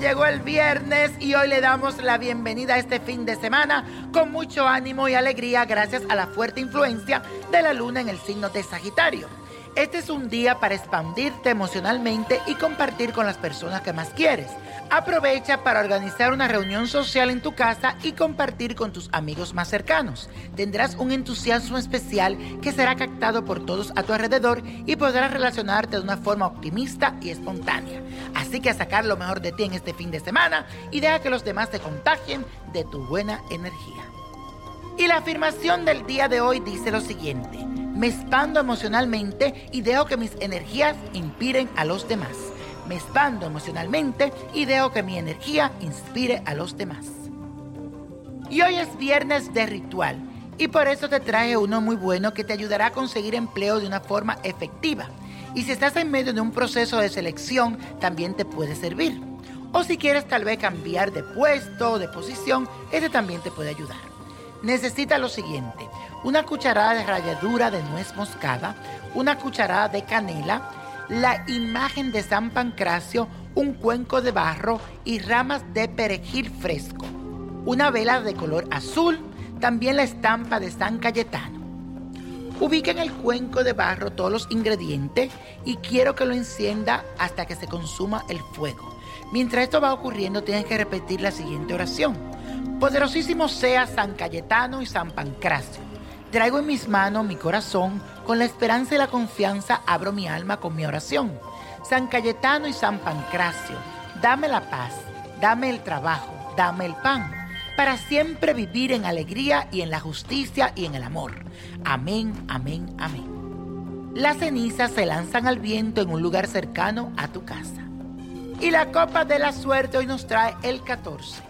Llegó el viernes y hoy le damos la bienvenida a este fin de semana con mucho ánimo y alegría gracias a la fuerte influencia de la luna en el signo de Sagitario. Este es un día para expandirte emocionalmente y compartir con las personas que más quieres. Aprovecha para organizar una reunión social en tu casa y compartir con tus amigos más cercanos. Tendrás un entusiasmo especial que será captado por todos a tu alrededor y podrás relacionarte de una forma optimista y espontánea. Así que a sacar lo mejor de ti en este fin de semana y deja que los demás te contagien de tu buena energía. Y la afirmación del día de hoy dice lo siguiente. Me expando emocionalmente y dejo que mis energías inspiren a los demás. Me expando emocionalmente y dejo que mi energía inspire a los demás. Y hoy es viernes de ritual y por eso te traje uno muy bueno que te ayudará a conseguir empleo de una forma efectiva. Y si estás en medio de un proceso de selección, también te puede servir. O si quieres tal vez cambiar de puesto o de posición, ese también te puede ayudar. Necesita lo siguiente, una cucharada de ralladura de nuez moscada, una cucharada de canela, la imagen de San Pancracio, un cuenco de barro y ramas de perejil fresco, una vela de color azul, también la estampa de San Cayetano. Ubica en el cuenco de barro todos los ingredientes y quiero que lo encienda hasta que se consuma el fuego. Mientras esto va ocurriendo, tienes que repetir la siguiente oración. Poderosísimo sea San Cayetano y San Pancracio. Traigo en mis manos mi corazón, con la esperanza y la confianza abro mi alma con mi oración. San Cayetano y San Pancracio, dame la paz, dame el trabajo, dame el pan, para siempre vivir en alegría y en la justicia y en el amor. Amén, amén, amén. Las cenizas se lanzan al viento en un lugar cercano a tu casa. Y la copa de la suerte hoy nos trae el 14,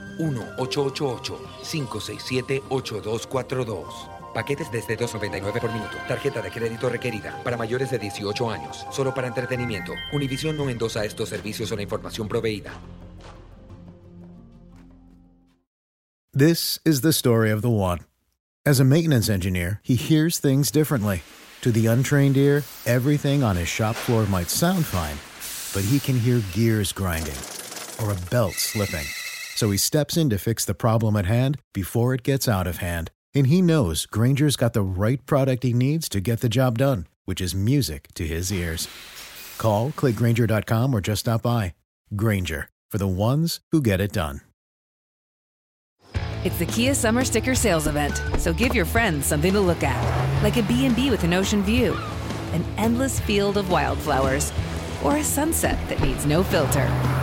1-888-567-8242. Paquetes desde 2.99 por minuto. Tarjeta de crédito requerida para mayores de 18 años. Solo para entretenimiento. Univision no endosa estos servicios o la información proveída. This is the story of the one. As a maintenance engineer, he hears things differently. To the untrained ear, everything on his shop floor might sound fine, but he can hear gears grinding or a belt slipping. So he steps in to fix the problem at hand before it gets out of hand. And he knows Granger's got the right product he needs to get the job done, which is music to his ears. Call, click Granger.com, or just stop by. Granger, for the ones who get it done. It's the Kia Summer Sticker Sales Event, so give your friends something to look at, like a B&B with an ocean view, an endless field of wildflowers, or a sunset that needs no filter.